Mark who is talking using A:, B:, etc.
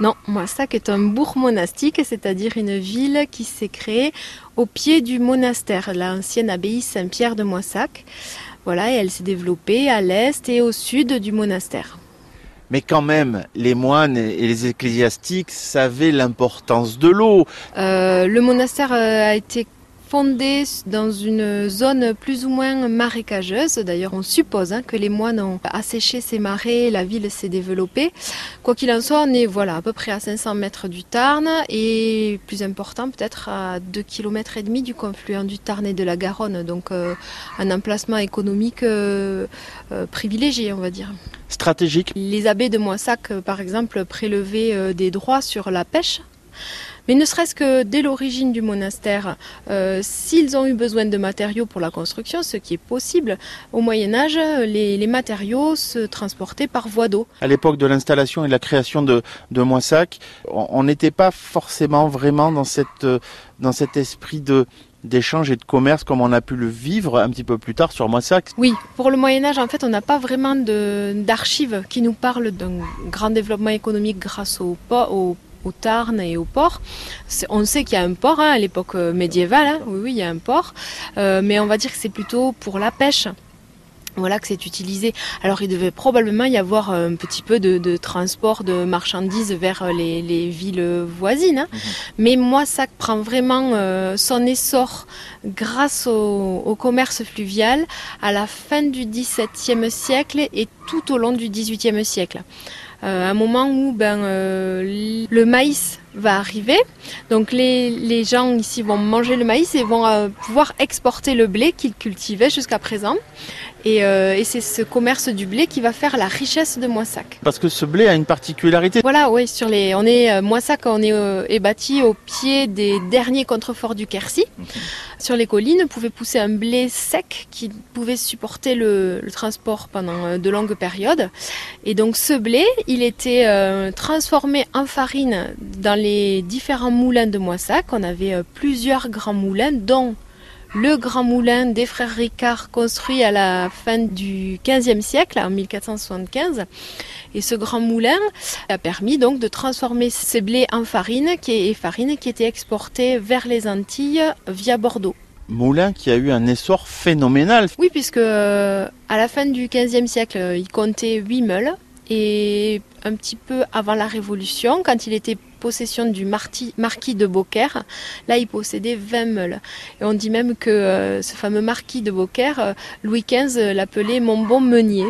A: Non, Moissac est un bourg monastique, c'est-à-dire une ville qui s'est créée au pied du monastère, l'ancienne abbaye Saint-Pierre de Moissac. Voilà, et elle s'est développée à l'est et au sud du monastère.
B: Mais quand même, les moines et les ecclésiastiques savaient l'importance de l'eau.
A: Euh, le monastère euh, a été fondé dans une zone plus ou moins marécageuse. D'ailleurs, on suppose hein, que les moines ont asséché ces marais, la ville s'est développée. Quoi qu'il en soit, on est voilà, à peu près à 500 mètres du Tarn et plus important, peut-être à 2 km et demi du confluent du Tarn et de la Garonne. Donc euh, un emplacement économique euh, euh, privilégié, on va dire.
B: Stratégique.
A: Les abbés de Moissac, par exemple, prélevaient des droits sur la pêche. Mais ne serait-ce que dès l'origine du monastère, euh, s'ils ont eu besoin de matériaux pour la construction, ce qui est possible, au Moyen Âge, les, matériaux se transportaient par voie d'eau.
B: À l'époque de l'installation et de la création de, de Moissac, on n'était pas forcément vraiment dans, cette, dans cet esprit de d'échange et de commerce comme on a pu le vivre un petit peu plus tard sur Moissac.
A: Oui, pour le Moyen Âge, en fait, on n'a pas vraiment d'archives qui nous parlent d'un grand développement économique grâce au, au au Tarn et au port. On sait qu'il y a un port hein, à l'époque euh, médiévale, hein. oui, oui, il y a un port, euh, mais on va dire que c'est plutôt pour la pêche. Voilà que c'est utilisé. Alors il devait probablement y avoir un petit peu de, transport de marchandises vers les, villes voisines. Hein. Mhm. Mais moi, ça prend vraiment euh, son essor grâce au, commerce fluvial à la fin du XVIIe siècle et tout au long du XVIIIe siècle. Euh, un moment où ben, euh, le maïs va arriver. Donc les, les, gens ici vont manger le maïs et vont euh, pouvoir exporter le blé qu'ils cultivaient jusqu'à présent. Et, euh, et c'est ce commerce du blé qui va faire la richesse de Moissac.
B: Parce que ce blé a une particularité.
A: Voilà, oui, sur les, on est euh, Moissac, on est, euh, est, bâti au pied des derniers contreforts du Quercy. Sur les collines, pouvait pousser un blé sec qui pouvait supporter le, transport pendant de longues périodes. Et donc ce blé, il était transformé en farine dans les différents moulins de Moissac. On avait plusieurs grands moulins, dont le grand moulin des frères Ricard construit à la fin du XVe siècle, en 1475. Et ce grand moulin a permis donc de transformer ces blés en farine, qui est farine qui était exportée vers les Antilles via Bordeaux.
B: Moulin qui a eu un essor phénoménal.
A: Oui, puisque euh, à la fin du XVe siècle, il comptait 8 meules. Et un petit peu avant la Révolution, quand il était possession du marquis, de Beaucaire. Là, il possédait 20 meules. Et on dit même que euh, ce fameux marquis de Beaucaire, euh, Louis XV l'appelait mon bon meunier.